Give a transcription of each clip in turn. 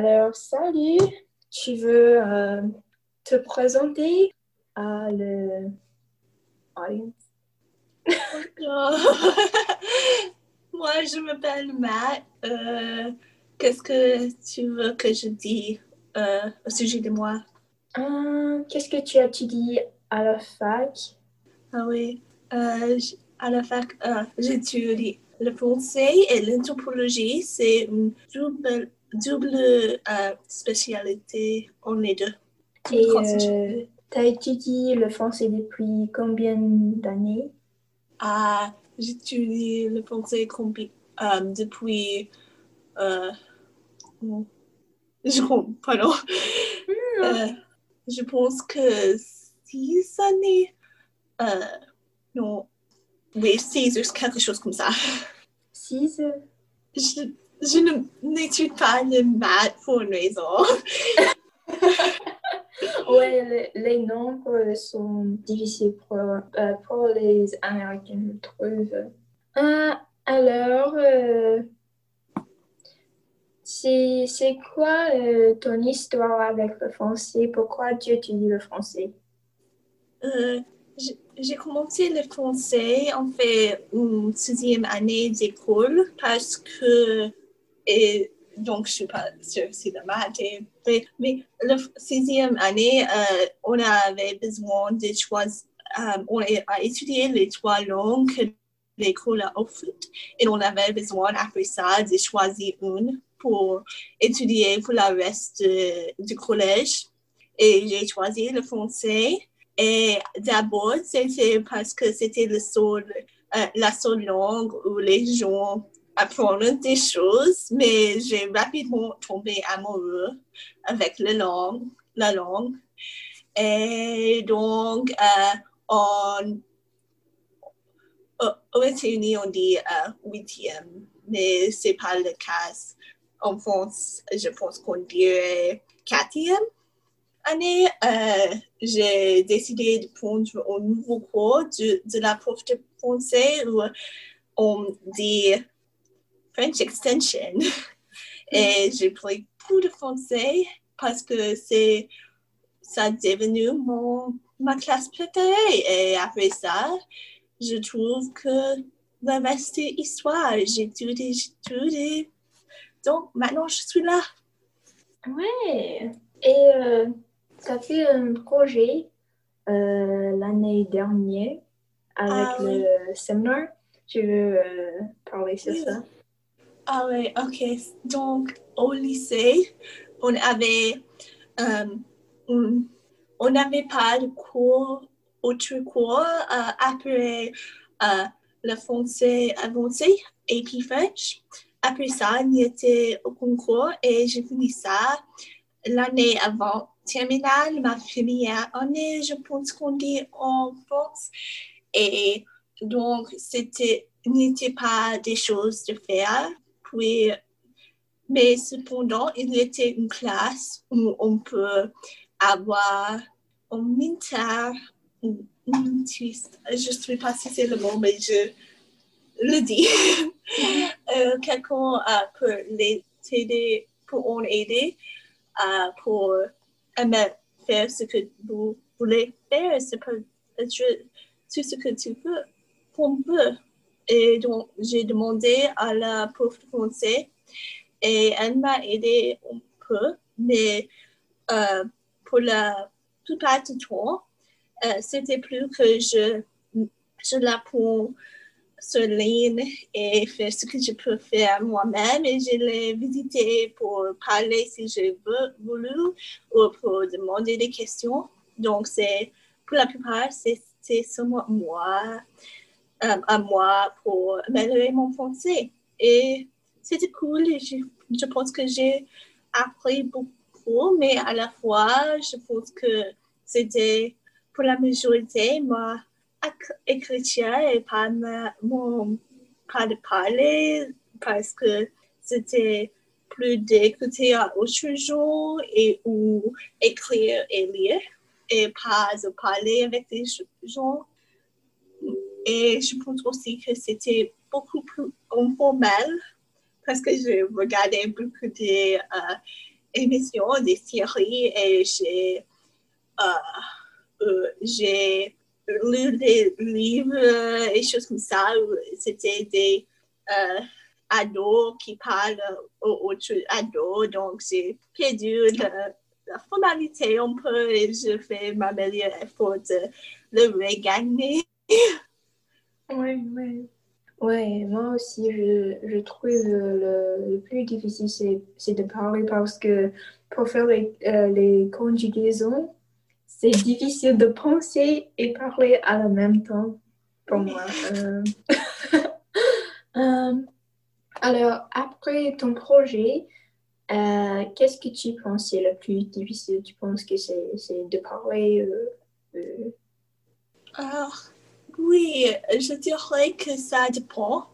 Alors, salut, tu veux euh, te présenter à le audience? Moi, je m'appelle Matt. Euh, Qu'est-ce que tu veux que je dise euh, au sujet de moi? Qu'est-ce que tu étudies à la fac? Ah oui, à la fac, j'étudie le français et l'anthropologie. C'est une double, double euh, spécialité en les deux. Et Français. tu as étudié le français depuis combien d'années? Ah, j'étudie le français euh, depuis. Euh, oh, je comprends, pardon. Euh, je pense que six années. Euh, non. Oui, six ou quelque chose comme ça. Six? Je, je n'étudie pas le maths pour une raison. Ouais, le- les nombres sont difficiles pour, euh, pour les Américains, je trouve. Euh, alors, euh, c'est quoi euh, ton histoire avec le français? Pourquoi tu étudies le français? Euh, j'ai- j'ai commencé le français en fait une sixième année d'école parce que et donc je suis pas sûre si le maths est mais la sixième année euh, on avait besoin de choisir euh, on a étudié les trois langues que l'école a offertes et on avait besoin après ça de choisir une pour étudier pour le reste de- du collège. Et j'ai choisi le français. Et d'abord, c'était parce que c'était le seul, euh, la seule langue où les gens apprennent des choses, mais j'ai rapidement tombé amoureux avec la langue. La langue. Et donc, euh, on, au- aux États-Unis, on dit euh, huitième, mais c'est pas le cas. En France, je pense qu'on dirait quatrième année, euh, j'ai décidé de prendre un nouveau cours de, de la prof de français où on dit French Extension. Et j'ai pris beaucoup de français parce que c'est ça est devenu mon, ma classe préférée. Et après ça, je trouve que le reste est histoire. J'ai j'ai étudié. Donc maintenant, je suis là. Ouais. Et euh, tu as fait un projet euh, l'année dernière avec Ah oui. le séminaire. Tu veux euh, parler sur Oui. ça? Ah oui, ok. Donc, au lycée, on avait, euh, on n'avait pas de cours, autre cours euh, après euh, le français avancé et puis French. Après ça, il y était au concours et j'ai fini ça l'année avant terminale, ma première année, je pense qu'on dit en France. Et donc, c'était, n'était pas des choses de faire. Puis, mais cependant, il était une classe où on peut avoir un mentor, un je ne sais pas si c'est le mot, mais je le dis. Euh, Quelqu'un euh, peut les aider, pour en aider, euh, pour faire ce que vous voulez faire. C'est peut être tout ce que tu veux, qu'on veut. Et donc, j'ai demandé à la prof de français et elle m'a aidé un peu, mais euh, pour la plupart du temps, euh, c'était plus que je, je l'apprends sur ligne et faire ce que je peux faire moi-même et je l'ai visité pour parler si je veux, voulu ou pour demander des questions. Donc, c'est pour la plupart, c'est seulement moi, à moi pour améliorer mon français. Et c'était cool. Je, je pense que j'ai appris beaucoup, mais à la fois, je pense que c'était pour la majorité ma écriture et pas mon pas de parler parce que c'était plus d'écouter à autre gens et ou écrire et lire et pas de parler avec des gens. Et je pense aussi que c'était beaucoup plus informel parce que je regardais beaucoup de euh, des séries et j'ai j'ai lu des livres et choses comme ça. C'était des ados qui parlent aux autres ados. Donc, j'ai perdu la, la formalité un peu et je fais ma meilleure effort de le regagner. Oui, oui. Oui, moi aussi, je, je trouve le, le plus difficile, c'est de parler parce que pour faire les, euh, les conjugaisons, c'est difficile de penser et parler à la même temps pour moi. Euh, euh, alors, après ton projet, qu'est-ce que tu penses c'est le plus difficile? Tu penses que c'est de parler? Alors, oui, je dirais que ça dépend.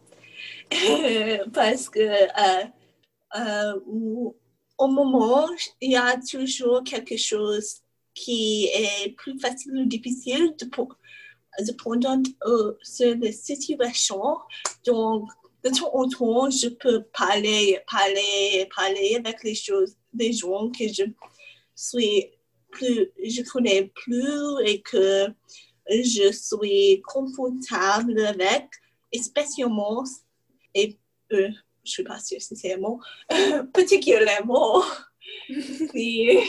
Parce que euh, euh, au moment, il y a toujours quelque chose qui est plus facile ou difficile de, dépendant euh, sur la situation. Donc, de temps en temps, je peux parler, parler, parler avec les choses, des gens que je suis plus, je connais plus et que je suis confortable avec, spécialement, et euh, je suis pas sûre si c'est un mot, particulièrement, euh,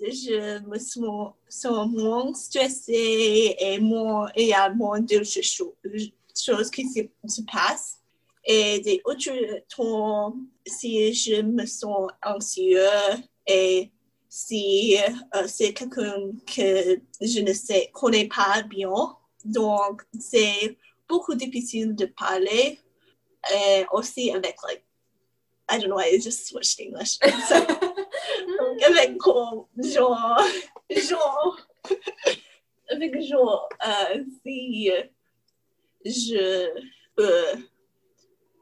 je me sens, sens moins stressée et moins, il y a moins de choses qui se, se passent. Et des autres temps, si je me sens anxieux et si euh, c'est quelqu'un que je ne sais, connais pas bien. Donc, c'est beaucoup difficile de parler. Et aussi avec, like, I don't know, I just switched English. donc, avec genre, genre, avec genre, euh, si je euh,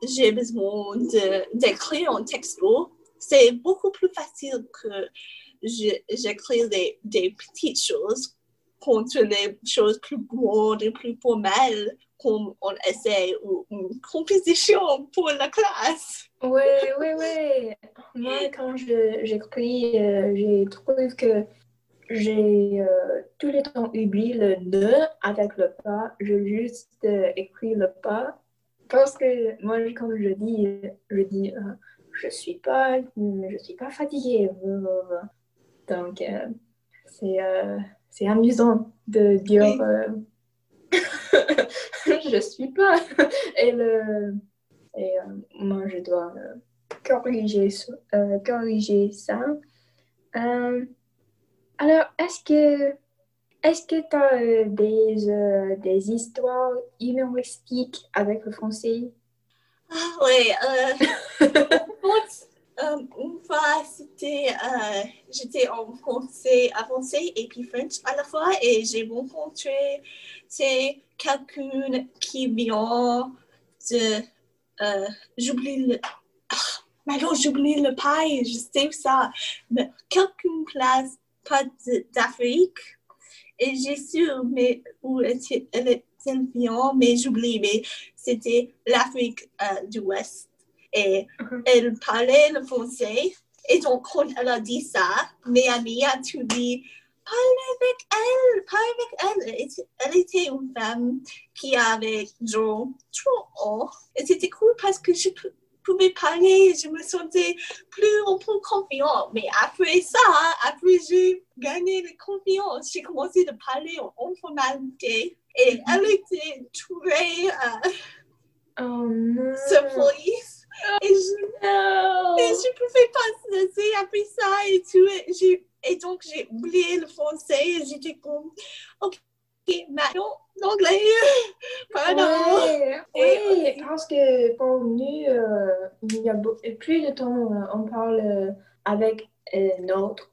j'ai besoin d'écrire un texto, c'est beaucoup plus facile que j'écris des, des, petites choses contre les choses plus grandes et plus formelles comme on essaie ou une composition pour la classe. Oui, oui, oui. Moi, quand j'écris, euh, je trouve que j'ai euh, tout le temps oublié le ne avec le pas. Je juste euh, écrit le pas. Parce que moi, quand je dis, je dis, je suis pas, je suis pas fatiguée. Donc, euh, euh, c'est amusant de dire euh, je suis pas. et, le, et moi, je dois corriger, corriger ça. alors, est-ce que est-ce que tu as des, des histoires humoristiques avec le français? Ah, oui. Euh, une fois, c'était, euh, j'étais en français avancé et puis French à la fois et j'ai rencontré c'est quelqu'un qui vient de, euh, j'oublie le, ah, maintenant j'oublie le paille, je sais ça, mais quelqu'un place pas d'Afrique et j'ai su mais où elle, elle, elle vient, mais j'oublie, mais c'était l'Afrique de l'Ouest et elle parlait le français. Et donc, quand elle a dit ça, mes amis a tout dit, parle avec elle, parle avec elle. elle était une femme qui avait genre trois ans. Et c'était cool parce que je pouvais parler, je me sentais plus un peu confiante. Mais après ça, après j'ai gagné la confiance, j'ai commencé à parler en formalité. Et mm-hmm. elle était très euh, oh, surprise. Et je, et je pouvais pas laisser après ça et tout. Et, donc, j'ai oublié le français et j'étais comme, OK, maintenant, l'anglais, pardon. Oui, parce que pour nous, euh, il y a plus de temps, euh, on parle euh, avec notre,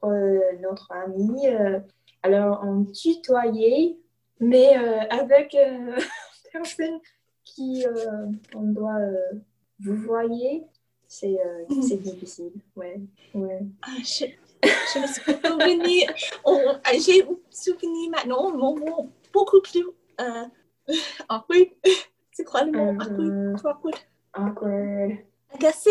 notre ami. alors, on tutoyait, mais avec personne qui on doit vous voyez, c'est euh, difficile. Ouais, ouais. Ah, je, je, me souviens, ah, j'ai souvenir maintenant, mon mot beaucoup plus euh, awkward. C'est quoi le mot euh, awkward? Awkward. Agacé,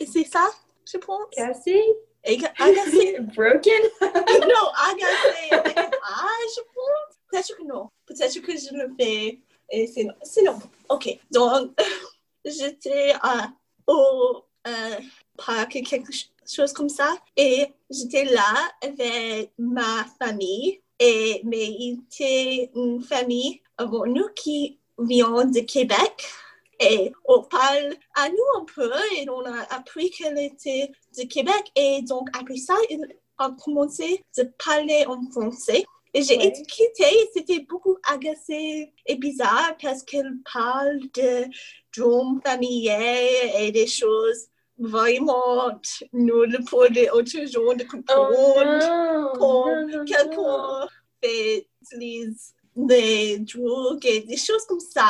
c'est ça? je pense. Cassé? Agacé? Broken? non, agacé avec un A, je pense. Peut-être que non. Peut-être que je le fais. Et c'est non. C'est non. OK. Donc, j'étais euh, au euh, parc, quelque chose comme ça. Et j'étais là avec ma famille. Et, mais il était une famille avant nous qui vient de Québec. Et on parle à nous un peu et on a appris qu'elle était de Québec. Et donc, après ça, il a commencé à parler en français. Et j'ai Ouais. été quittée, c'était beaucoup agacé et bizarre parce qu'elle parle de drômes familiers et des choses vraiment nulles pour les autres gens de Oh comprendre. non. quelqu'un fait les drogues et des choses comme ça.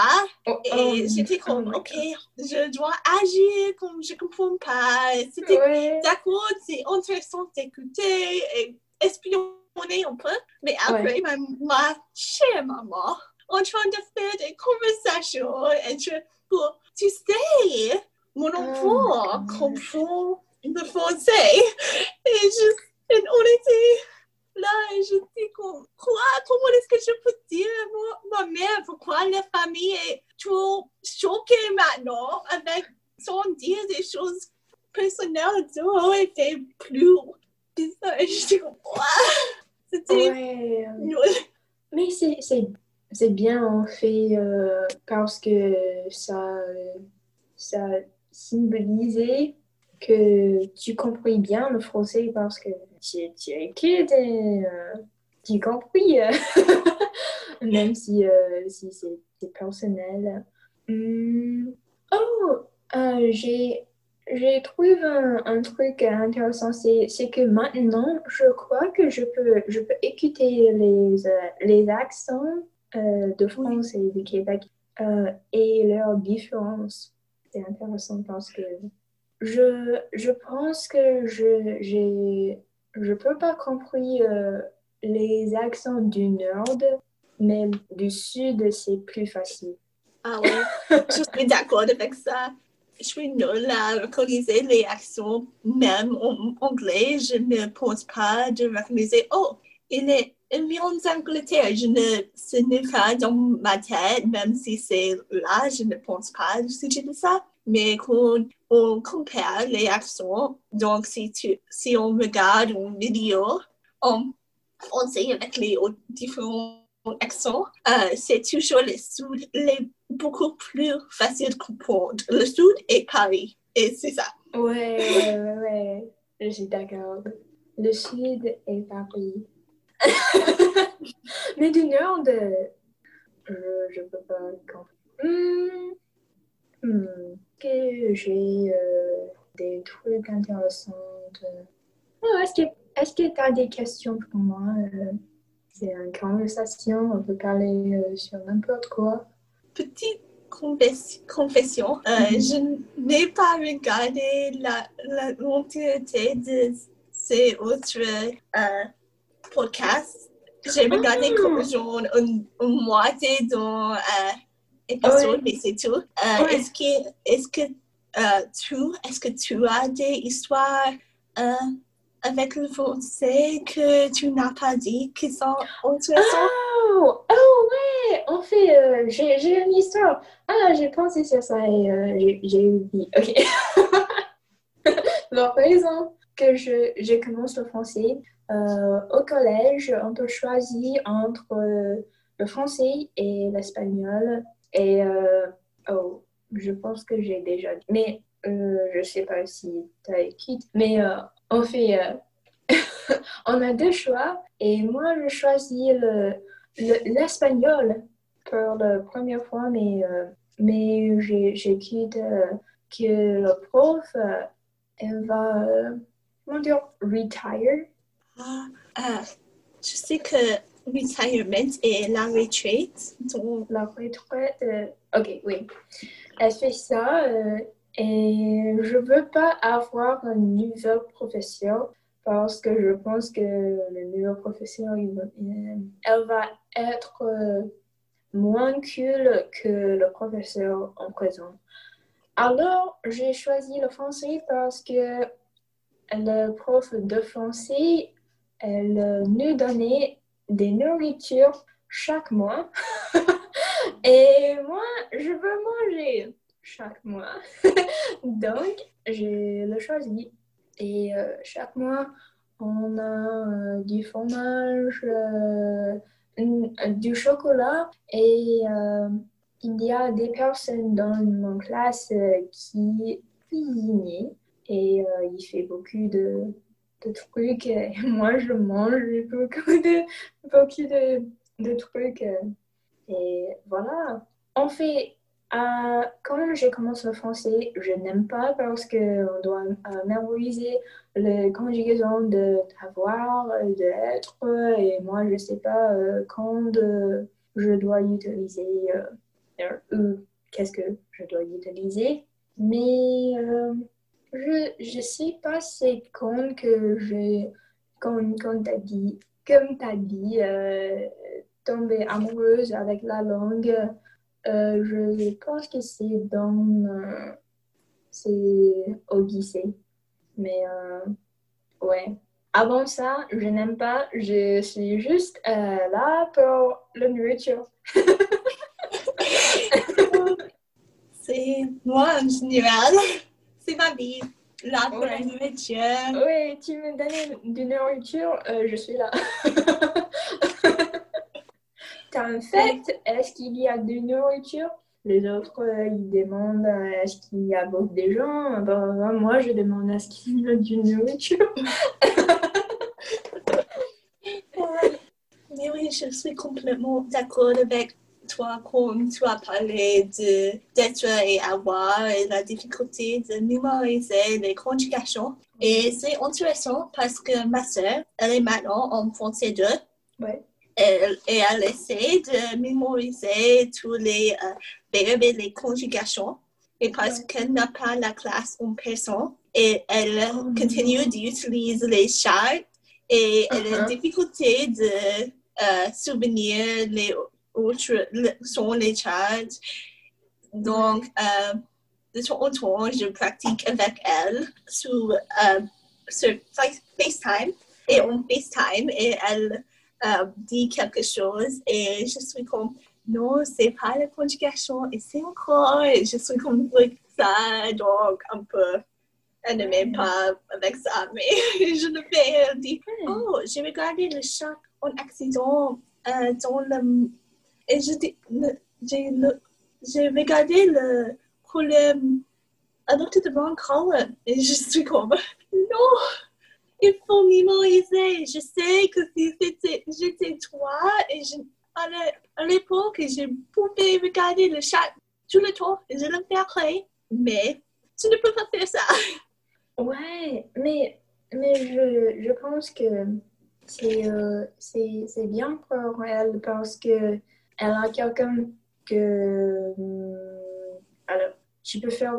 Oh, Et oh, j'étais oh comme, ok, je dois agir comme je comprends pas. Et. C'était Ouais. d'accord, c'est intéressant d'écouter et espionner un peu. Mais après, ma, ma chère maman, en train de faire des conversations entre, pour, tu sais, mon Oh enfant God. comprend le français. Et, je, et on était là et je dis quoi, comment est-ce que je peux dire? À ma, mère pourquoi la famille est trop choquée maintenant avec sans dire des choses personnelles dehors était plus bizarre. Et je dis quoi? C'était Ouais. Mais c'est, c'est, bien en fait euh, parce que ça, ça symbolisait que tu compris bien le français parce que tu, es et euh, tu compris, euh, même si, si c'est, personnel. Hmm. Oh, j'ai, j'ai trouvé un, truc intéressant, c'est, que maintenant, je crois que je peux, je peux écouter les, les accents de France et du Québec euh, et leurs différences. C'est intéressant parce que je, je pense que je je peux pas comprendre euh, les accents du nord, mais du sud, c'est plus facile. Ah ouais, je suis d'accord avec ça. Je suis nulle à reconnaître les accents, même en anglais. Je ne pense pas de reconnaître, oh, il est vient d'Angleterre. Je ne, ce n'est pas dans ma tête, même si c'est là, je ne pense pas au sujet de ça. Mais quand on compare les accents, donc si, tu, si on regarde une vidéo en français avec les différents accents, c'est toujours le sud, les beaucoup plus facile de comprendre. Le sud est Paris, et c'est ça. Ouais, ouais, ouais. Je suis d'accord. Le sud est Paris. Mais du nord, euh, je, peux pas. Hmm. Hmm. Que j'ai euh, des trucs intéressants. Oh, est-ce que est-ce que tu as des questions pour moi? Euh, c'est une conversation, on peut parler euh, sur n'importe quoi. Petite confes- confession, euh, Mhm. je n'ai pas regardé la, la de ces autres euh, podcasts. J'ai regardé Ah. comme genre une, une moitié d'un euh, épisode, mais c'est tout. Euh. Est-ce que, est-ce que euh, tu, est-ce que tu as des histoires euh, avec le français que tu n'as pas dit qui sont intéressantes? Oh, oh ouais, en fait, j'ai une histoire. Ah, j'ai pensé sur ça et j'ai- j'ai oublié. Ok. La raison que je, je commence le français, euh, au collège, on peut choisir entre euh, le français et l'espagnol. Et, euh, oh, je pense que j'ai déjà dit. Mais je sais pas si tu as écrit. Mais on fait. on a deux choix. Et moi, je choisis le le- l'espagnol pour la première fois, mais, mais j'ai que le prof, elle va, comment dire, retire. Ah, ah, je sais que retirement est la retraite. Donc, La retraite. euh, ok, oui. Elle fait ça euh, et je veux pas avoir un nouvel professeur parce que je pense que le nouveau professeur, il va- euh, elle va être euh, moins cool que le professeur en présent. Alors, j'ai choisi le français parce que le prof de français, elle nous donnait des nourritures chaque mois. Et moi, je veux manger chaque mois. Donc, j'ai le choisi. Et euh, chaque mois, on a euh, du fromage, euh, du chocolat et il y a des personnes dans mon classe qui cuisinent et il fait beaucoup de, de trucs. Et moi, je mange beaucoup de, beaucoup de, de trucs. Et voilà. On fait euh, quand j'ai commencé le français, je n'aime pas parce qu'on doit euh, mémoriser les conjugaisons de avoir, d'être, et moi je ne sais pas euh, quand je dois utiliser ou qu'est-ce que je dois utiliser. Mais je ne sais pas c'est quand que je, quand, quand tu as dit, comme tu as dit, tomber amoureuse avec la langue. Euh, je pense que c'est dans. Euh, c'est au lycée. Mais euh, ouais. Avant ça, je n'aime pas. Je suis juste là pour la nourriture. c'est moi en général. C'est ma vie. Là pour la nourriture. Oui, tu me donnes de nourriture, je suis là. En fait, est-ce qu'il y a de nourriture? Les autres, euh, ils demandent euh, est-ce qu'il y a beaucoup de gens? Ben, Moi, je demande est-ce qu'il y a de nourriture? Mais oui, je suis complètement d'accord avec toi quand tu as parlé d'être et avoir et la difficulté de mémoriser les conjugations. Et c'est intéressant parce que ma soeur, elle est maintenant en français 2. Ouais elle, et elle essaie de mémoriser tous les euh, verbes et les conjugations. Et parce qu'elle n'a pas la classe en personne, et elle oh, continue d'utiliser les chartes et elle a uh-huh. difficulté de euh, souvenir les autres sont les charts. Donc, euh, de temps en temps, je pratique avec elle sur, euh, sur FaceTime et en FaceTime et elle euh, dit quelque chose et je suis comme non, c'est pas la conjugation et c'est encore, et je suis comme ça, donc un peu, elle ne m'aime pas avec ça, mais je le fais, elle dit, oh, j'ai regardé le chat en accident euh, dans le, et j'ai regardé le l'autre devant colonne et je suis comme, non, il faut mémoriser. Je sais que si j'étais toi et je, à l'époque, je pouvais regarder le chat tout le temps et je le ferais, mais tu ne peux pas faire ça. Ouais, mais, mais je, je pense que c'est euh, bien pour elle parce que elle a quelqu'un que. Euh, alors, tu peux faire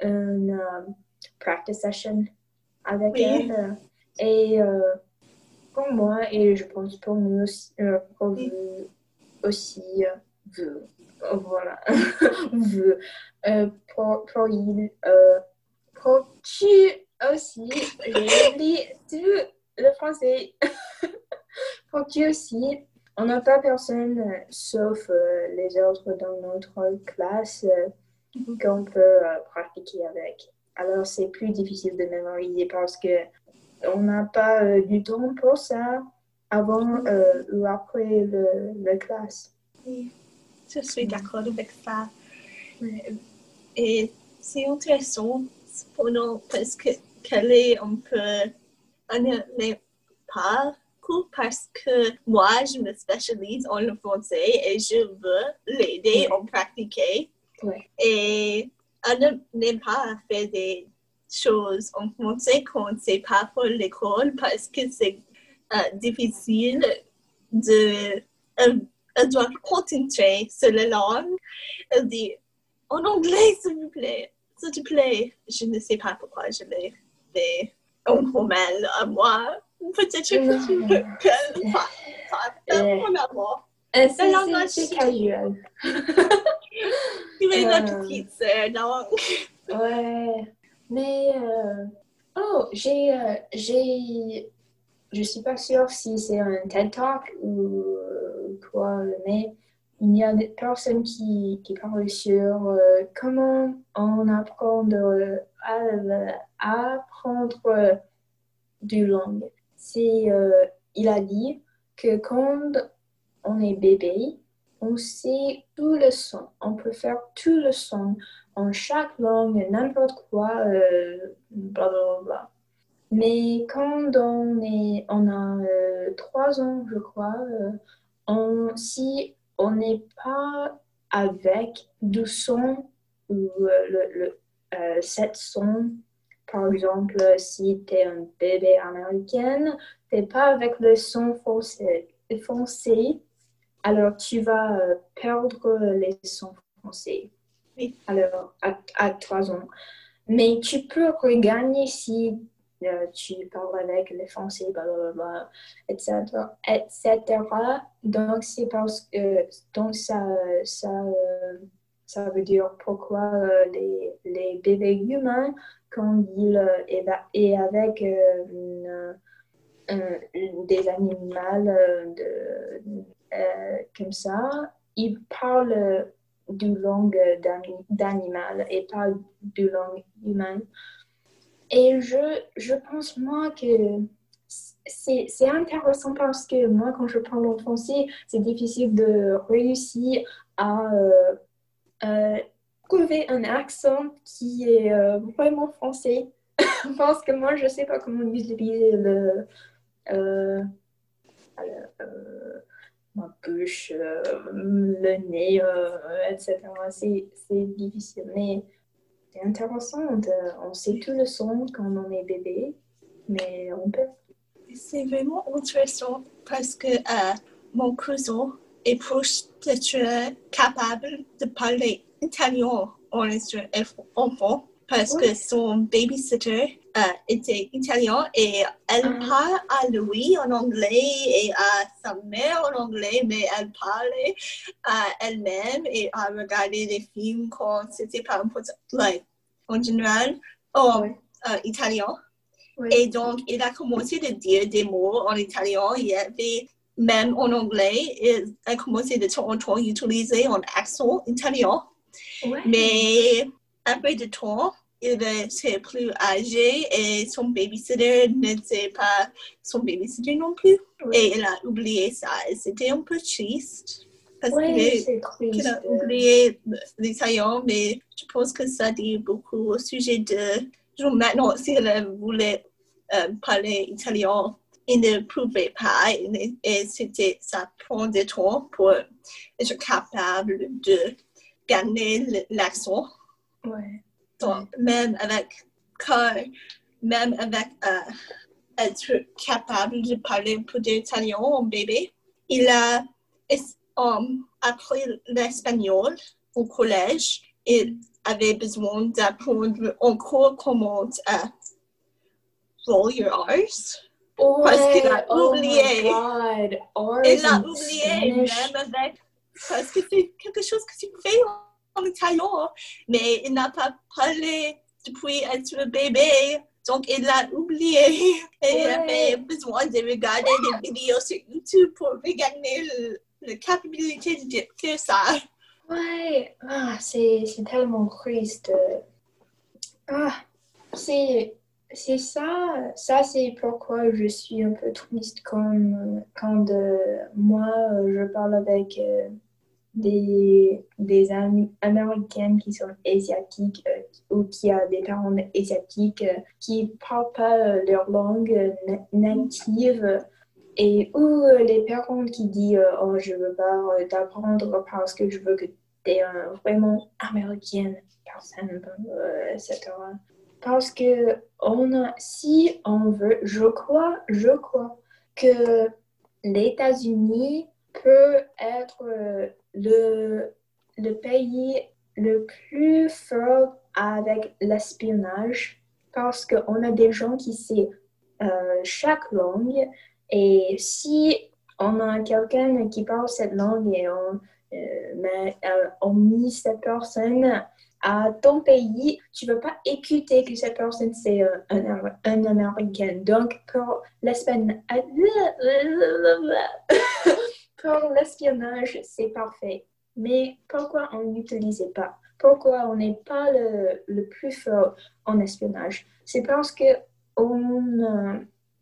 une euh, practice session avec elle. Et euh, pour moi, et je pense pour nous aussi, euh, pour vous aussi, euh, voilà, vous, pour, pour il, pour tu aussi, j'ai oublié tout le français. pour tu aussi, on n'a pas personne, sauf les autres dans notre classe, qu'on peut pratiquer avec. Alors, c'est plus difficile de mémoriser parce que on n'a pas euh, du temps pour ça avant euh, ou après le, la classe. Oui, je suis d'accord avec ça. Et c'est intéressant pour nous parce que qu'elle est un peu n'est pas parce que moi, je me spécialise en le français et je veux l'aider à pratiquer. Et elle n'aime pas faire des choses en français quand c'est pas pour l'école parce que c'est euh, difficile de. Elle, doit concentrer sur la langue. Elle dit en anglais, s'il vous plaît, s'il te plaît. Je ne sais pas pourquoi je l'ai fait en roman à moi. Peut-être que tu peux pas, pas, pas mon amour. C'est casual. tu es notre petite sœur, donc. Ouais. Mais, euh, Oh, j'ai, euh, j'ai, je suis pas sûre si c'est un TED Talk ou euh, quoi, mais il y a des personnes qui, qui parlent sur euh, comment on apprend de, à, apprendre du langue. C'est, il a dit que quand on est bébé, on sait tout le son. On peut faire tout le son en chaque langue, n'importe quoi, euh, bla bla bla. Mais quand on, est, on a euh, trois ans, je crois, euh, on, si on n'est pas avec du son ou le, le cette son, par exemple, si tu es un bébé américain, tu n'es pas avec le son foncé, foncé alors tu vas perdre les sons français alors, à, trois ans. Mais tu peux regagner si euh, tu parles avec les Français, blablabla, etc., etc. Donc, c'est parce que donc ça, ça, euh, ça veut dire pourquoi euh, les, les, bébés humains, quand ils sont avec des animaux de, comme ça, ils parlent du langue d'animal et pas du langue humaine. Et je, je pense, moi, que c'est intéressant parce que moi, quand je parle en français, c'est difficile de réussir à euh, euh, un accent qui est euh, vraiment français. parce que moi, je ne sais pas comment utiliser le ma bouche, euh, le nez, euh, etc. C'est difficile, mais c'est intéressant. on sait tout le son quand on est bébé, mais on peut. C'est vraiment intéressant parce que euh, mon cousin est proche d'être capable de parler italien en enfant parce que son babysitter euh, était italien et elle ah. parle à lui en anglais et à sa mère en anglais, mais elle parlait à elle-même et à regarder des films quand c'était pas important, like, en général, en euh, italien. Et donc, il a commencé à dire des mots en italien. Il y avait même en anglais, il a commencé de temps en temps à utiliser un accent italien. Mais après de temps, il était plus âgé et son babysitter n'était pas son babysitter non plus. Et il a oublié ça. C'était un peu triste. Parce qu'il a oublié l'italien, mais je pense que ça dit beaucoup au sujet de. Maintenant, s'il voulait euh, parler italien, il ne pouvait pas. Et, c'était, ça prend du temps pour être capable de gagner l'accent. Ouais. Donc, même avec même avec euh, être capable de parler un peu d'italien en bébé, il a um, appris l'espagnol au collège. Il avait besoin d'apprendre encore comment uh, roll your Parce qu'il a oh oublié. il a oublié même avec parce que c'est quelque chose que tu fais en italien, mais il n'a pas parlé depuis être bébé. Donc, il l'a oublié et il avait besoin de regarder des vidéos sur YouTube pour regagner la capacité de dire ça. Ouais, ah, c'est tellement triste. Ah, c'est c'est ça, ça c'est pourquoi je suis un peu triste quand, quand euh, moi je parle avec euh, des, des Américaines qui sont asiatiques euh, ou qui ont des parents asiatiques euh, qui ne parlent pas euh, leur langue native et ou les parents qui disent oh je veux pas t'apprendre parce que je veux que tu es vraiment américaine personne etc parce que on si on veut je crois je crois que les États-Unis peut être le, le pays le plus fort avec l'espionnage parce qu'on a des gens qui savent euh, chaque langue et si on a quelqu'un qui parle cette langue et on, euh, met, euh, on met cette personne à ton pays, tu ne peux pas écouter que cette personne c'est un, un, Américain. Donc, pour l'espionnage, c'est parfait. Mais pourquoi on n'utilisait pas? Pourquoi on n'est pas le, le, plus fort en espionnage? C'est parce que on, euh,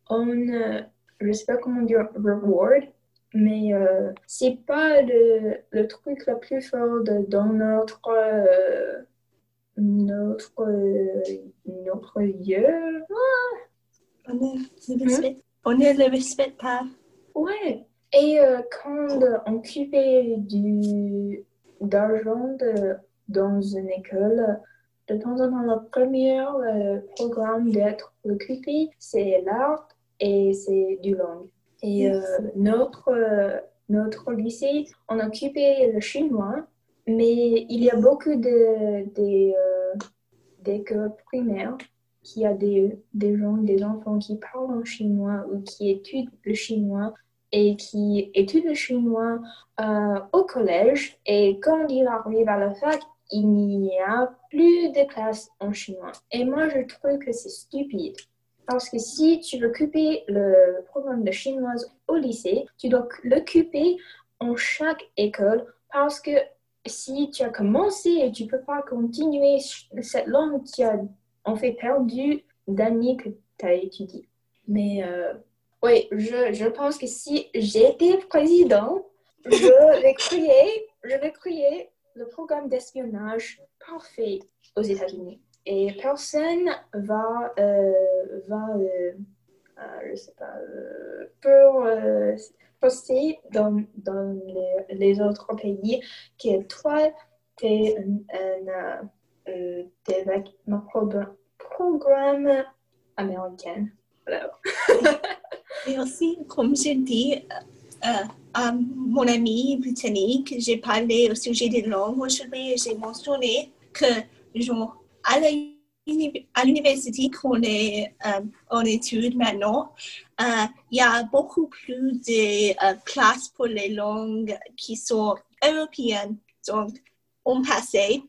on euh, je sais pas comment dire, reward, mais euh, c'est pas le, le, truc le plus fort dans notre notre, notre lieu. Ah. On ne le respecte pas. Ouais. Et euh, quand on occupait du d'argent dans une école, de temps en temps, le premier euh, programme d'être occupé, c'est l'art et c'est du langue. Et euh, notre, notre lycée, on occupait le chinois mais il y a beaucoup de, d'écoles primaires qui a des, des gens, des enfants qui parlent en chinois ou qui étudient le chinois et qui étudient le chinois euh, au collège. Et quand il arrive à la fac, il n'y a plus de classes en chinois. Et moi, je trouve que c'est stupide. Parce que si tu veux occuper le programme de chinois au lycée, tu dois l'occuper en chaque école parce que si tu as commencé et tu ne peux pas continuer cette langue, tu as en fait perdu d'années que tu as étudié. Mais euh, oui, je, je, pense que si j'étais président, je vais créer, je vais le programme d'espionnage parfait aux États-Unis. Et personne va, euh, va euh, je sais pas, pour aussi dans, dans les, les, autres pays que toi, tu es un, un, un programme américain. Et aussi, comme j'ai dit euh, à mon ami britannique, j'ai parlé au sujet des langues. Aujourd'hui j'ai mentionné que, genre, à la à l'université qu'on est euh, en études maintenant, euh, il y a beaucoup plus de euh, classes pour les langues qui sont européennes. Donc, en passé,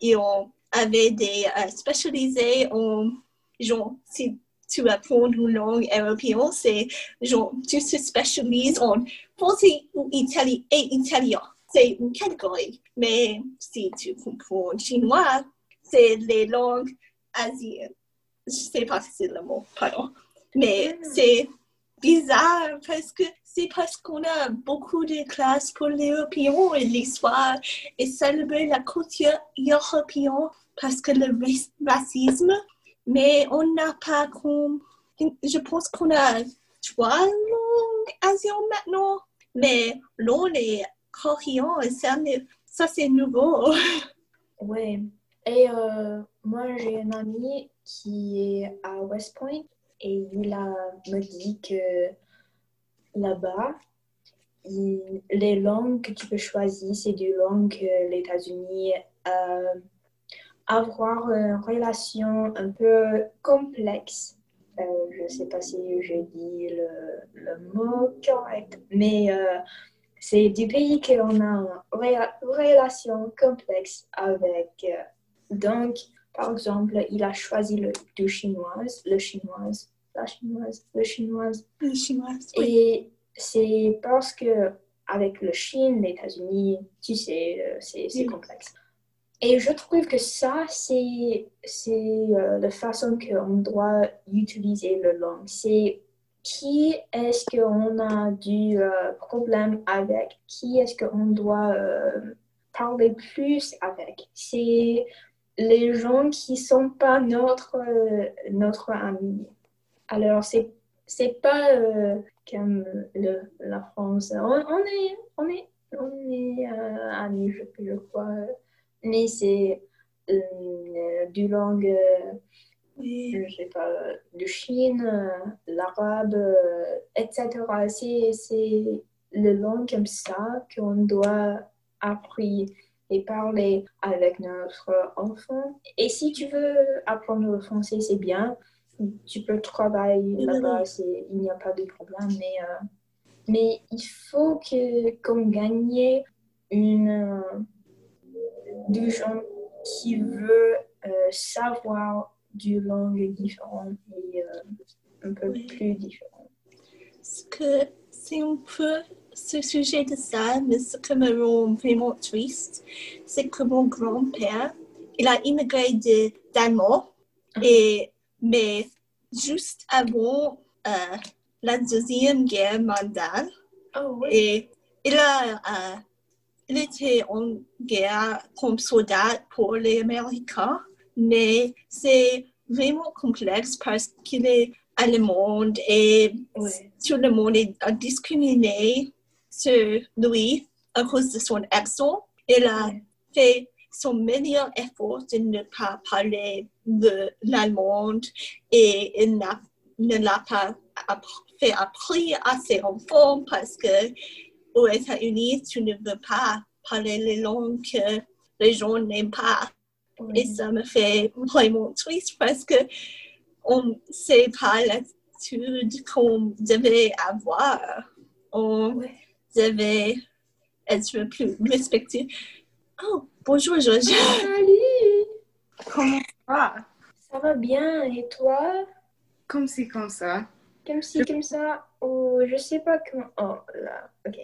ils ont, avaient des spécialisés en, genre, si tu apprends une langue européenne, c'est genre, tu te spécialises en français ou italien et italien. C'est une catégorie. Mais si tu comprends chinois, c'est les langues asiennes. Je sais pas si c'est le mot, pardon. Mais mm. c'est bizarre parce que c'est parce qu'on a beaucoup de classes pour les Européens et l'histoire et célébrer la culture européenne parce que le racisme, mais on n'a pas comme. Je pense qu'on a trois langues asiennes maintenant, mais l'on est coréen et ça c'est nouveau. Oui. Et euh, moi, j'ai un ami qui est à West Point et il a, me dit que là-bas, les langues que tu peux choisir, c'est des langues que les États-Unis euh, avoir une relation un peu complexe. Euh, je ne sais pas si j'ai dit le, le, mot correct, mais euh, c'est du pays qu'on a une relation complexe avec. Euh, donc, par exemple, il a choisi le, du chinois, le chinois, la chinoise, le chinois. Le chinois. Et c'est parce que avec le Chine, les États-Unis, tu sais, c'est complexe. Et je trouve que ça, c'est euh, la façon qu'on doit utiliser le langue. C'est qui est-ce qu'on a du euh, problème avec, qui est-ce qu'on doit euh, parler plus avec? C'est les gens qui sont pas notre, notre ami. Alors, c'est c'est pas comme le, la France. On, on, est, on est, on est amis, je, je crois mais c'est euh, du langue, euh, je sais pas, de Chine, euh, l'arabe, etc. C'est le langue comme ça qu'on doit apprendre et parler avec notre enfant. Et si tu veux apprendre le français, c'est bien. Tu peux travailler là-bas, il n'y a pas de problème. Mais, mais il faut qu'on gagne une du gens qui veut euh, savoir du langue différente et euh, un peu Oui. plus différente. Ce que c'est un peu ce sujet de ça, mais ce qui me rend vraiment triste, c'est que mon grand-père, il a immigré de d'Allemagne, et, mais juste avant euh, la Deuxième Guerre mondiale, Oh oui. et il a euh, il était en guerre comme soldat pour les Américains, mais c'est vraiment complexe parce qu'il est allemand et Ouais. tout le monde est discriminé sur lui à cause de son accent. Il a fait son meilleur effort de ne pas parler l'allemand et il ne l'a pas fait appris à ses enfants parce que aux États-Unis, tu ne veux pas parler les langues que les gens n'aiment pas. Et ça me fait vraiment triste parce que on ne sait pas l'attitude qu'on devait avoir. Devait être plus respectueux. Oh, bonjour Georgia. Salut! Comment ça va? Ça va bien et toi? Comme c'est comme ça. Comme ci, comme ça, ou je sais pas comment. Oh là, ok.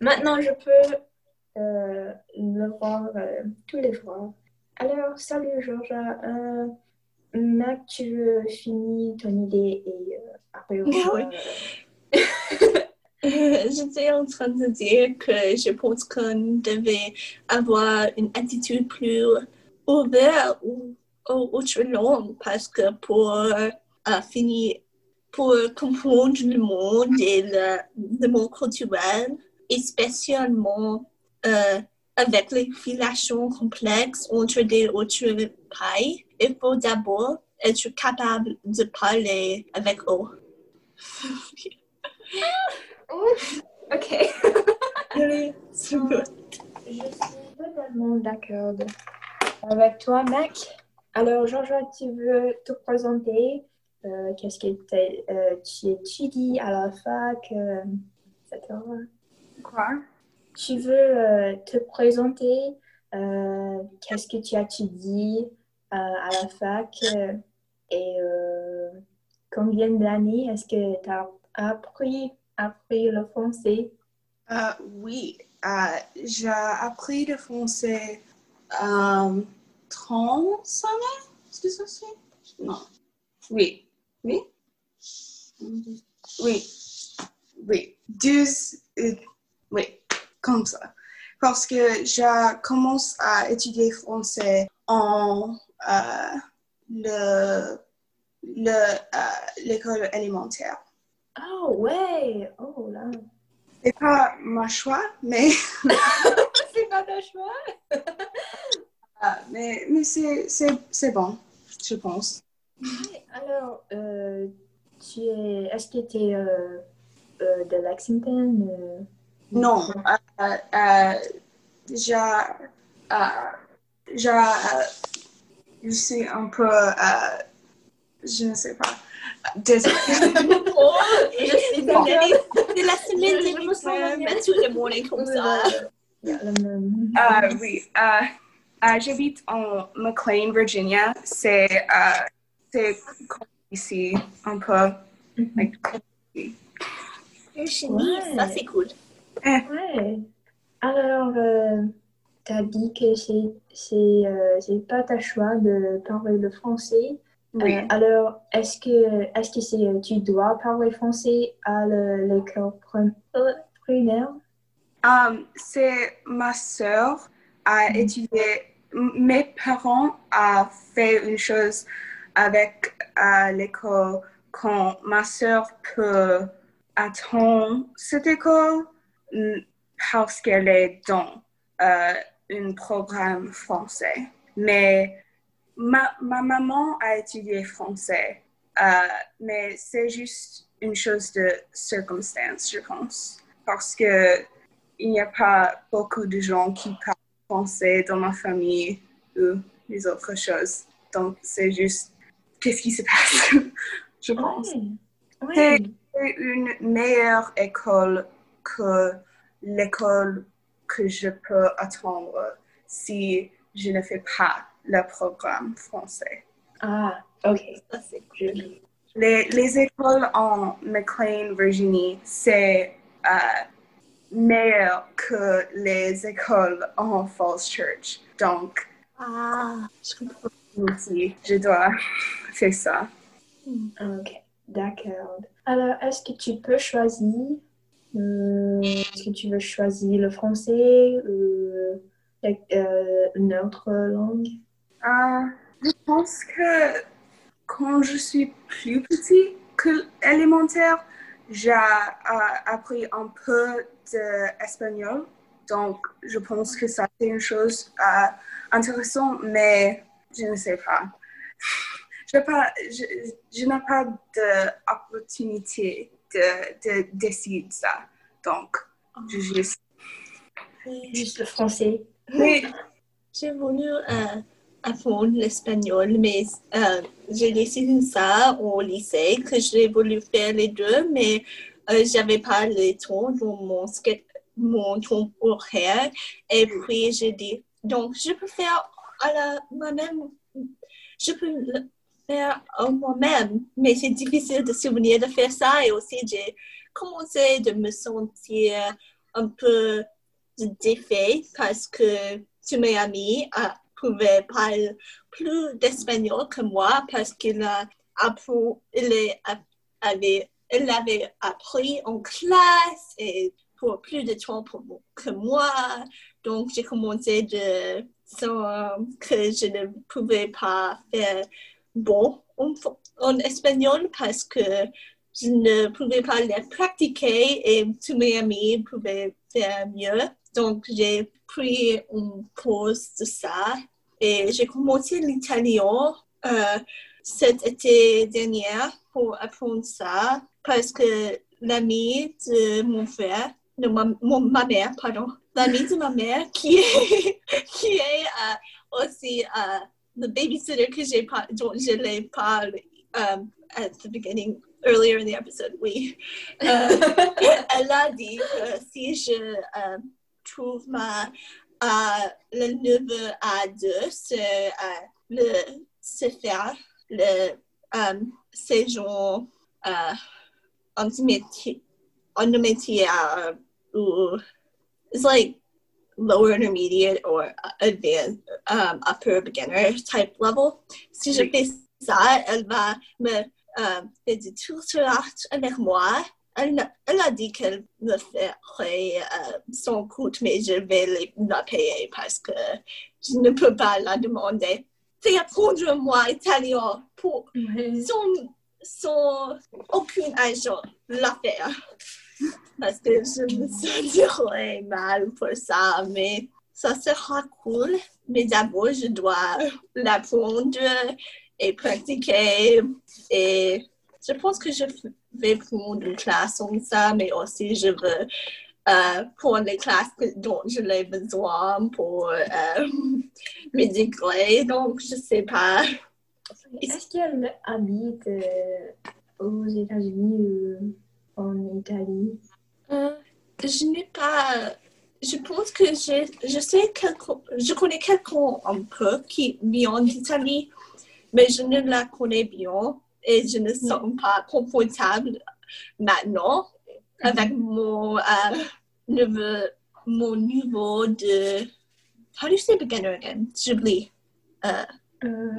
Maintenant, je peux euh, le voir euh, tous les fois. Alors, salut Georgia. Euh, Mac, tu veux finir ton idée et euh, après on va, euh, J'étais en train de dire que je pense qu'on devait avoir une attitude plus ouverte aux, aux autres langues parce que pour euh, finir, pour comprendre le monde et le, monde culturel, et spécialement euh, avec les relations complexes entre des autres pays, il faut d'abord être capable de parler avec eux. Ok. C'est bon. Je suis totalement d'accord avec toi, Mac. Alors, Georgia, tu veux te présenter euh, Qu'est-ce que euh, tu étudies à la fac, euh, etc. Quoi? Tu veux euh, te présenter Qu'est-ce que tu étudies euh, à la fac et combien d'années est-ce que tu as appris, appris le français Euh, oui, euh, j'ai appris le français euh, 35 ans. Est-ce que ça? Non. Oui. Oui? Oui. Oui. 12. euh, oui. Comme ça. Parce que j'ai commencé à étudier français en le, le, l'école élémentaire. Oh, ouais Oh là C'est pas mon choix, mais, C'est pas ton choix ah, mais, mais c'est, c'est, c'est bon, je pense. Alors, euh, tu es, est-ce que tu es euh, euh, de Lexington? Non, euh, je suis un peu, je ne sais pas, désolée. C'est suis la semaine Je- me sens l'examen, bien. mais tout le monde est comme ça. Il y a le même. Euh, oui, euh, euh, j'habite en McLean, Virginia. C'est, euh, c'est comme ici, un peu. like, comme ici. Virginie, Ouais. ça c'est cool. Ouais. Alors, tu as dit que c'est, c'est, euh, c'est pas ta choix de parler le français. Oui. Euh, alors, est-ce que, est-ce que c'est, tu dois parler français à le- l'école prim- euh, primaire? Um, c'est ma sœur a étudié. m- Mes parents ont fait une chose avec euh, l'école quand ma sœur peut attendre cette école parce qu'elle est dans euh, un programme français. Mais ma, ma maman a étudié français, euh, mais c'est juste une chose de circonstance, je pense. Parce que il n'y a pas beaucoup de gens qui parlent français dans ma famille ou les autres choses. Donc, c'est juste qu'est-ce qui se passe, je pense. C'est une meilleure école que l'école que je peux attendre si je ne fais pas le programme français. Ah, ok. Ça, c'est Je- Les, les écoles en McLean, Virginie, c'est euh, meilleur que les écoles en Falls Church. Donc, Ah, je comprends. aussi, je dois faire ça. Ok, d'accord. Alors, est-ce que tu peux choisir euh, Est-ce que tu veux choisir le français ou euh, une autre langue? Euh, je pense que quand je suis plus petit que élémentaire, j'ai euh, appris un peu d'espagnol. Donc, je pense que ça c'est une chose euh, intéressante, mais je ne sais pas. Je n'ai pas, je, je n'ai pas d'opportunité de, de décider ça. Donc, je juste... Oui. Juste le français. Mais, J'ai voulu euh, apprendre l'espagnol, mais euh, j'ai décidé ça au lycée, que j'ai voulu faire les deux, mais euh, j'avais pas le temps dans mon, mon temps horaire. Et puis j'ai dit, donc je peux faire à la moi-même, je peux le faire à moi-même, mais c'est difficile de se souvenir de faire ça. Et aussi, j'ai commencé de me sentir un peu défait parce que tous mes amis euh, pouvaient parler plus d'espagnol que moi parce qu'il a appris, il avait, il avait appris en classe et pour plus de temps pour que moi. Donc, j'ai commencé de sentir que je ne pouvais pas faire bon en, en espagnol parce que je ne pouvais pas les pratiquer et tous mes amis pouvaient faire mieux. Donc, j'ai pris une pause de ça et j'ai commencé l'italien euh, cet été dernier pour apprendre ça parce que l'ami de mon frère, de ma, mon- ma mère, pardon, l'ami de ma mère qui est, qui est euh, aussi euh, le babysitter que j'ai dont je l'ai parlé um, at the beginning, earlier in the episode, oui. Euh, elle a dit que si je euh, trouve ma, euh, le niveau A2, c'est euh, le c'est faire le euh, séjour euh, en métier, en métier euh, ou it's like lower intermediate or advanced um, upper beginner type level. Si je fais ça, elle va me euh, faire du tutorat avec moi. Elle, a- elle a dit qu'elle me ferait euh, son coût, mais je vais les- la payer parce que je ne peux pas la demander. Fais apprendre moi italien pour sans, sans aucun argent la faire. Parce que je me sentirais mal pour ça, mais ça sera cool. Mais d'abord, je dois l'apprendre et pratiquer. Et je pense que je vais prendre une classe en ça, mais aussi je veux euh, prendre les classes dont je l'ai besoin pour euh, mes degrés. Donc, je sais pas. Est-ce qu'elle habite aux États-Unis ou en Italie je n'ai pas. Je pense que je, sais je connais quelqu'un un peu qui vient d'Italie, mais je ne la connais bien et je ne sens pas confortable maintenant avec mon, euh, niveau, mon niveau de. How do you say beginner again? J'oublie. Euh, Euh,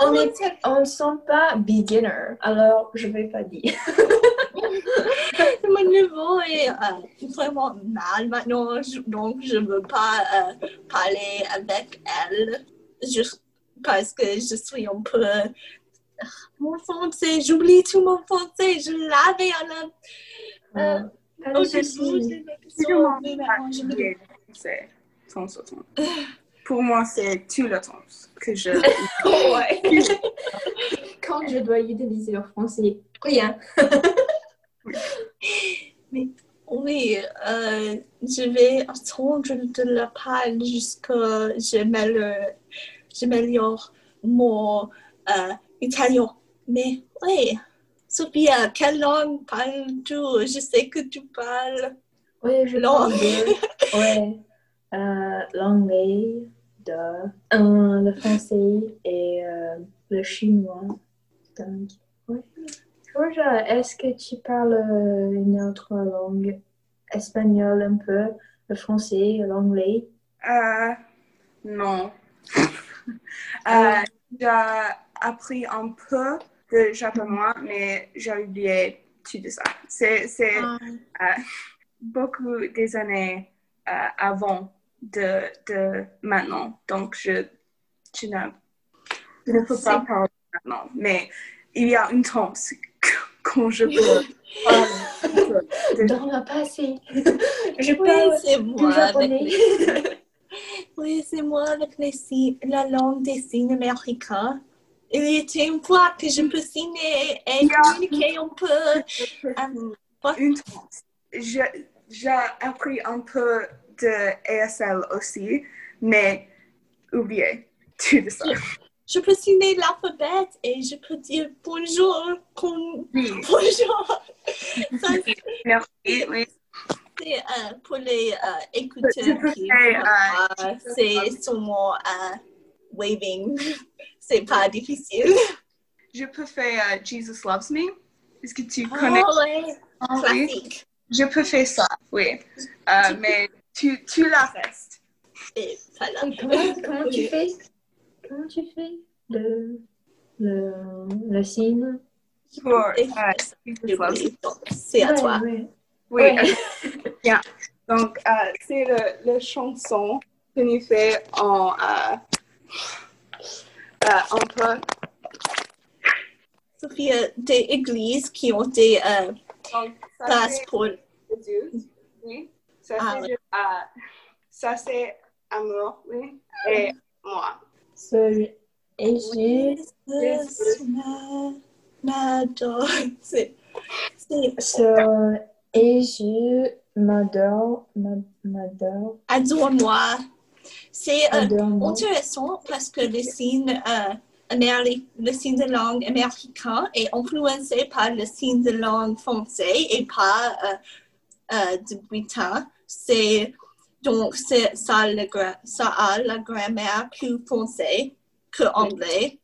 On est- On ne sent pas beginner, alors je vais pas dire. Mon niveau est euh, vraiment mal maintenant, je- donc je ne veux pas euh, parler avec elle juste parce que je suis un peu. Mon français, j'oublie tout mon français, je l'avais à la. Euh, au début de mais c'est temps. Pour moi, c'est tout le temps que je... Quand je dois utiliser le français, rien. Oui, euh, je vais attendre de la parler jusqu'à je m'améliore- j'améliore mon euh, italien. Mais oui, Sophia, quelle langue parles-tu? Je sais que tu parles. Ouais, je Non. parle. Ouais. euh, l'anglais, de, euh, le français et euh, le chinois. Donc, ouais. Georgia, est-ce que tu parles une autre langue? Espagnol un peu, le français, l'anglais? Euh, non. Euh, j'ai appris un peu de japonais, mais j'ai oublié tout de ça. C'est Ah. euh, beaucoup des années euh, avant de, de maintenant. Donc, je, je, ne, je ne peux pas parler maintenant. Mais il y a une temps quand je peux Dans le passé. Je Oui, parle du japonais. Oui, c'est moi avec les signes- la langue des signes américains. Il y était une fois que je peux signer et communiquer un peu. euh, une. Je- J'ai appris un peu de ASL aussi, mais oublié tout de ça. Je peux signer l'alphabet et je peux dire bonjour Oui, bonjour. Ça, merci. Oui. C'est euh, pour les euh, Je écouteurs qui euh, euh, c'est sûrement euh, waving. C'est pas difficile. Je peux faire euh, Jesus Loves Me. Est-ce que tu connais? Oh, ouais. Oui. Classique. Je peux faire ça, oui. Euh, mais tu, tu la restes. Et voilà. Et comment, comment tu fais? Comment tu fais? Le, le, le signe? C'est à toi. Oui, bien. Donc, euh, c'est le, le chanson que nous fait en euh, euh, euh, des églises qui ont des euh, places c'est pour. Oui. Ça Ah, c'est euh, amour, oui. Et moi. Jésus m'adore. C'est. c'est- ce Jésus m'adore, m'a- m'adore, Adore-moi. C'est euh, intéressant parce que le signe, euh, le signe de langue américain est influencé par le signe de langue français et pas euh, euh, du britain. C'est donc c'est ça, le gra- ça a la grammaire plus français que anglais.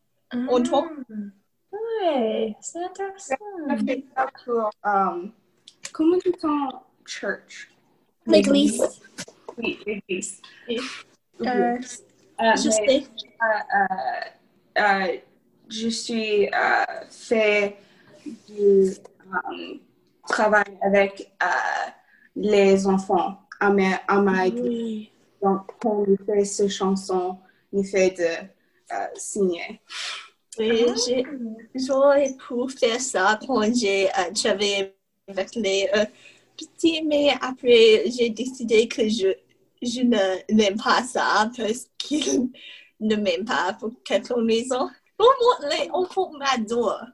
On trouve- Ah, Ouais, c'est intéressant. Pour. Comment tu dis church? L'église, Oui, l'église. Oui. Euh, Euh, je mais, sais. je suis fait du euh, travail avec euh, les enfants à ma, à ma église. Oui. Donc, quand on fait ces chansons, on fait de euh, signer. Oui, j'aurais pu faire ça quand j'ai euh, travaillé avec les euh, petits, mais après j'ai décidé que je, je ne n'aime pas ça parce qu'ils ne m'aiment pas pour quelque raison. Vraiment, les enfants m'adorent.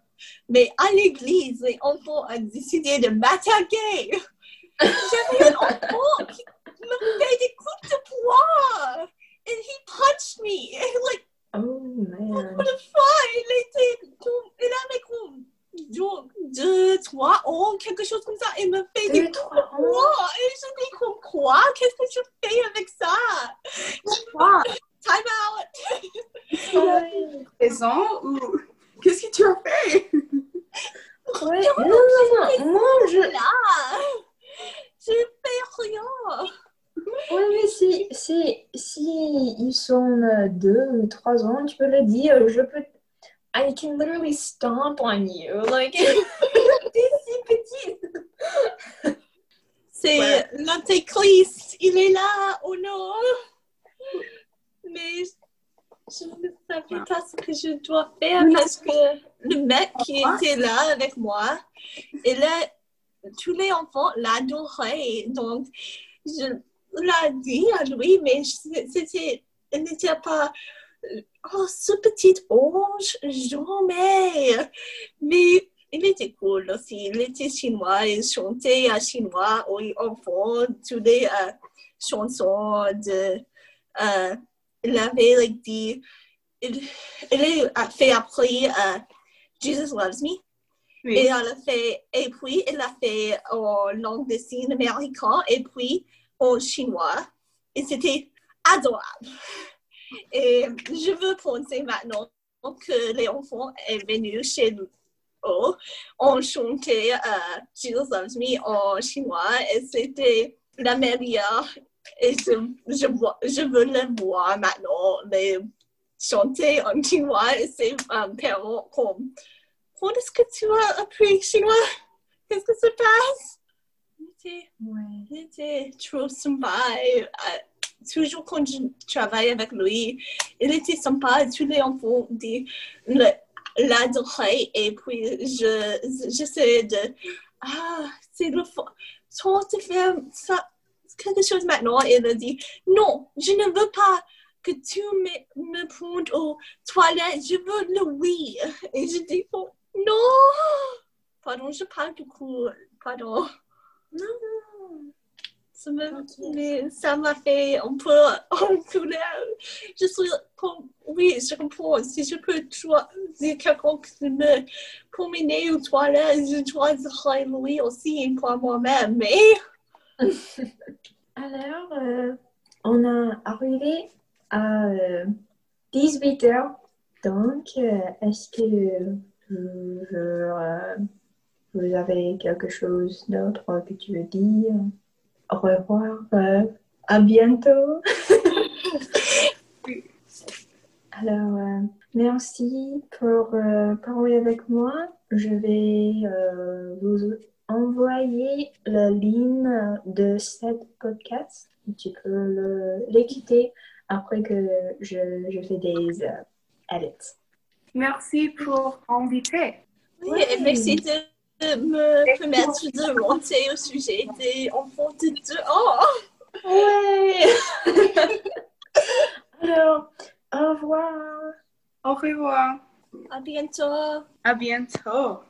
Mais à l'église, les enfants ont décidé de m'attaquer. J'avais un enfant qui me fait des coups de poing. And he punched me. And like, Oh man. pour le fois, il était il avait comme deux, trois ans, quelque chose comme ça, il me fait des. Et je dis quoi? Qu'est-ce que je fais avec ça? Ah, Time qu'est-ce que tu as fait? Ouais, non, non, non, moi je. Rien! Oui, mais si, si, si ils sont euh, deux ou trois ans, tu peux le dire, je peux. I can literally stomp on you. Like, t'es si petite. C'est Ouais. l'antéchrist, il est là, oh non! Mais je ne savais pas ce que je dois faire parce que le mec qui était là avec moi, et là, tous les enfants l'adoraient. Donc, je l'ai dit à lui, mais c'était, il n'était pas, oh, ce petit ange, jamais. Mais il était cool aussi. Il était chinois, il chantait en chinois aux enfants, toutes les euh, chansons de. euh, il avait like, dit. Il, il a fait après euh, Jesus Loves Me. Et elle a fait, et puis il a fait en langue de signes américain et puis en chinois. et c'était adorable. Et je veux penser maintenant que les enfants sont venus chez nous. On chantait euh, Jesus Me en chinois et c'était la meilleure. Et je, veux le voir maintenant, les chanter en chinois et ses euh, parents comme Quand est-ce que tu as appris chinois? Qu'est-ce que se passe? C'était trop sympa. Toujours quand je travaille avec lui, il était sympa. Tous les enfants l'adoraient et puis je j'essaie de ah c'est le temps de faire ça quelque chose maintenant. Et il a dit non, je ne veux pas que tu me, me prennes aux toilettes, je veux le oui. Et je dis non. Pardon, je parle du coup. Pardon. Non. Ça m'a fait un peu en colère. Je suis comme, oui, je comprends. Si je peux dire quelqu'un qui me promener aux toilettes, je choisirais lui aussi pour moi-même. Mais. Alors, euh, on a arrivé à 18 euh, heures. Donc, euh, est-ce que vous avez quelque chose d'autre que tu veux dire? Au revoir. à bientôt. Alors, merci pour parler avec moi. Je vais vous envoyer la ligne de cette podcast. Tu peux l'écouter après que je, je fais des euh, edits. Merci pour m'inviter. Oui, et merci de me permettre de monter au sujet des enfants de dehors. Ouais! Alors, au revoir. Au revoir. À bientôt. À bientôt.